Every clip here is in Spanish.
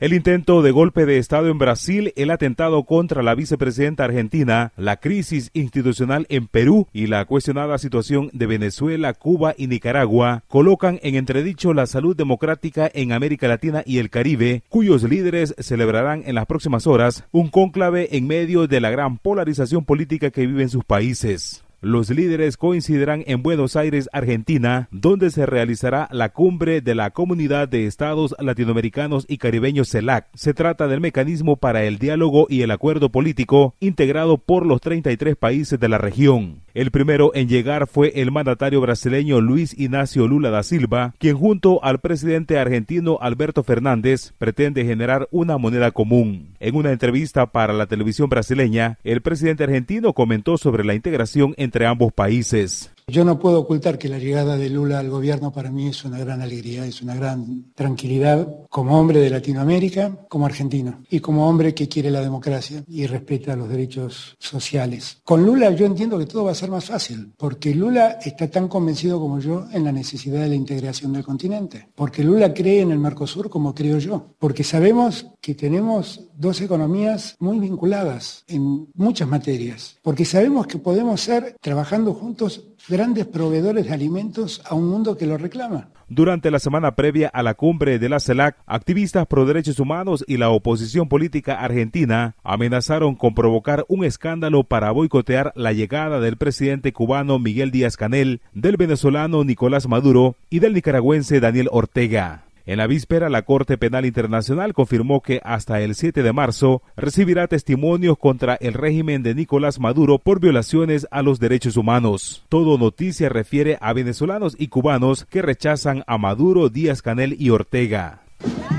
El intento de golpe de Estado en Brasil, el atentado contra la vicepresidenta argentina, la crisis institucional en Perú y la cuestionada situación de Venezuela, Cuba y Nicaragua colocan en entredicho la salud democrática en América Latina y el Caribe, cuyos líderes celebrarán en las próximas horas un cónclave en medio de la gran polarización política que viven sus países. Los líderes coincidirán en Buenos Aires, Argentina, donde se realizará la cumbre de la Comunidad de Estados Latinoamericanos y Caribeños CELAC. Se trata del mecanismo para el diálogo y el acuerdo político integrado por los 33 países de la región. El primero en llegar fue el mandatario brasileño Luis Ignacio Lula da Silva, quien junto al presidente argentino Alberto Fernández pretende generar una moneda común. En una entrevista para la televisión brasileña, el presidente argentino comentó sobre la integración entre ambos países. Yo no puedo ocultar que la llegada de Lula al gobierno para mí es una gran alegría, es una gran tranquilidad como hombre de Latinoamérica, como argentino y como hombre que quiere la democracia y respeta los derechos sociales. Con Lula yo entiendo que todo va a ser más fácil, porque Lula está tan convencido como yo en la necesidad de la integración del continente, porque Lula cree en el Mercosur como creo yo, porque sabemos que tenemos dos economías muy vinculadas en muchas materias, porque sabemos que podemos ser, trabajando juntos, grandes proveedores de alimentos a un mundo que lo reclama. Durante la semana previa a la cumbre de la CELAC, activistas pro derechos humanos y la oposición política argentina amenazaron con provocar un escándalo para boicotear la llegada del presidente cubano Miguel Díaz Canel, del venezolano Nicolás Maduro y del nicaragüense Daniel Ortega. En la víspera, la Corte Penal Internacional confirmó que hasta el 7 de marzo recibirá testimonios contra el régimen de Nicolás Maduro por violaciones a los derechos humanos. Todo noticia refiere a venezolanos y cubanos que rechazan a Maduro, Díaz Canel y Ortega.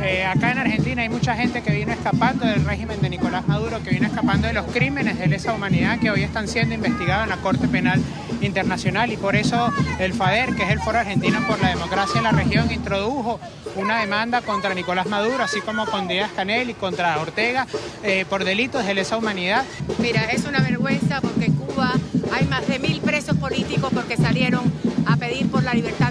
Eh, acá en Argentina hay mucha gente que vino escapando del régimen de Nicolás Maduro, que vino escapando de los crímenes de lesa humanidad que hoy están siendo investigados en la Corte Penal Internacional y por eso el FADER, que es el Foro Argentino por la Democracia en la región, introdujo una demanda contra Nicolás Maduro, así como con Díaz Canel y contra Ortega eh, por delitos de lesa humanidad. Mira, es una vergüenza porque en Cuba hay más de mil presos políticos porque salieron a pedir por la libertad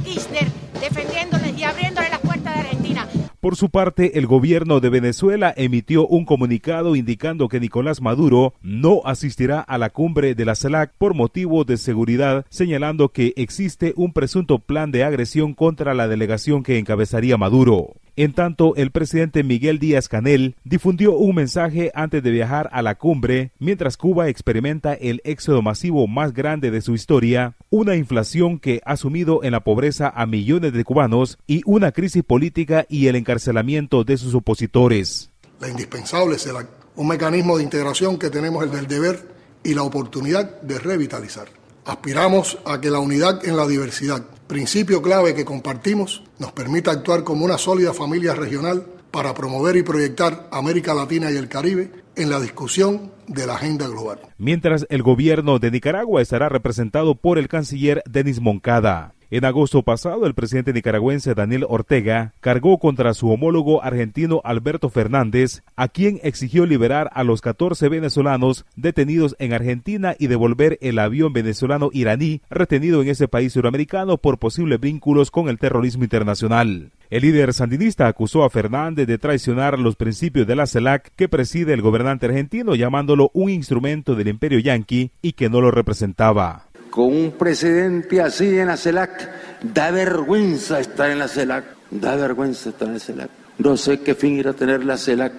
Kirchner, y las puertas de Argentina. Por su parte, el gobierno de Venezuela emitió un comunicado indicando que Nicolás Maduro no asistirá a la cumbre de la CELAC por motivo de seguridad, señalando que existe un presunto plan de agresión contra la delegación que encabezaría Maduro. En tanto, el presidente Miguel Díaz Canel difundió un mensaje antes de viajar a la cumbre, mientras Cuba experimenta el éxodo masivo más grande de su historia, una inflación que ha sumido en la pobreza a millones de cubanos y una crisis política y el encarcelamiento de sus opositores. La indispensable será un mecanismo de integración que tenemos el del deber y la oportunidad de revitalizar. Aspiramos a que la unidad en la diversidad, principio clave que compartimos, nos permita actuar como una sólida familia regional para promover y proyectar América Latina y el Caribe en la discusión de la agenda global. Mientras el gobierno de Nicaragua estará representado por el canciller Denis Moncada. En agosto pasado, el presidente nicaragüense Daniel Ortega cargó contra su homólogo argentino Alberto Fernández, a quien exigió liberar a los 14 venezolanos detenidos en Argentina y devolver el avión venezolano iraní retenido en ese país suramericano por posibles vínculos con el terrorismo internacional. El líder sandinista acusó a Fernández de traicionar los principios de la CELAC que preside el gobernante argentino llamándolo un instrumento del imperio yanqui y que no lo representaba con un presidente así en la CELAC, da vergüenza estar en la CELAC, da vergüenza estar en la CELAC. No sé qué fin irá a tener la CELAC.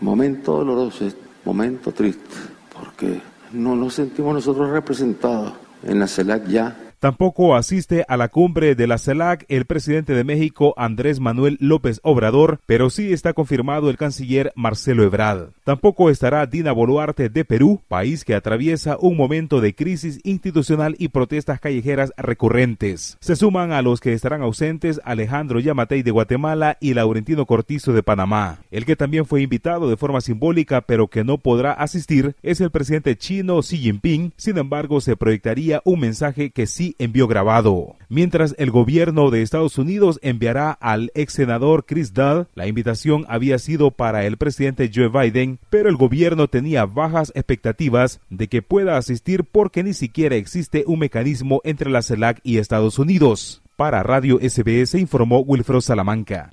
Momento doloroso, momento triste, porque no nos sentimos nosotros representados en la CELAC ya Tampoco asiste a la cumbre de la CELAC el presidente de México Andrés Manuel López Obrador, pero sí está confirmado el canciller Marcelo Ebrard. Tampoco estará Dina Boluarte de Perú, país que atraviesa un momento de crisis institucional y protestas callejeras recurrentes. Se suman a los que estarán ausentes Alejandro Yamatei de Guatemala y Laurentino Cortizo de Panamá. El que también fue invitado de forma simbólica pero que no podrá asistir es el presidente chino Xi Jinping, sin embargo se proyectaría un mensaje que sí y envío grabado. Mientras el gobierno de Estados Unidos enviará al ex senador Chris Dull, la invitación había sido para el presidente Joe Biden, pero el gobierno tenía bajas expectativas de que pueda asistir porque ni siquiera existe un mecanismo entre la CELAC y Estados Unidos. Para Radio SBS informó Wilfredo Salamanca.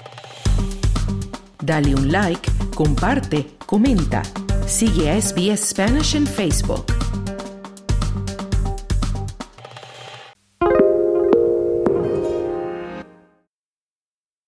Dale un like, comparte, comenta. Sigue a SBS Spanish en Facebook.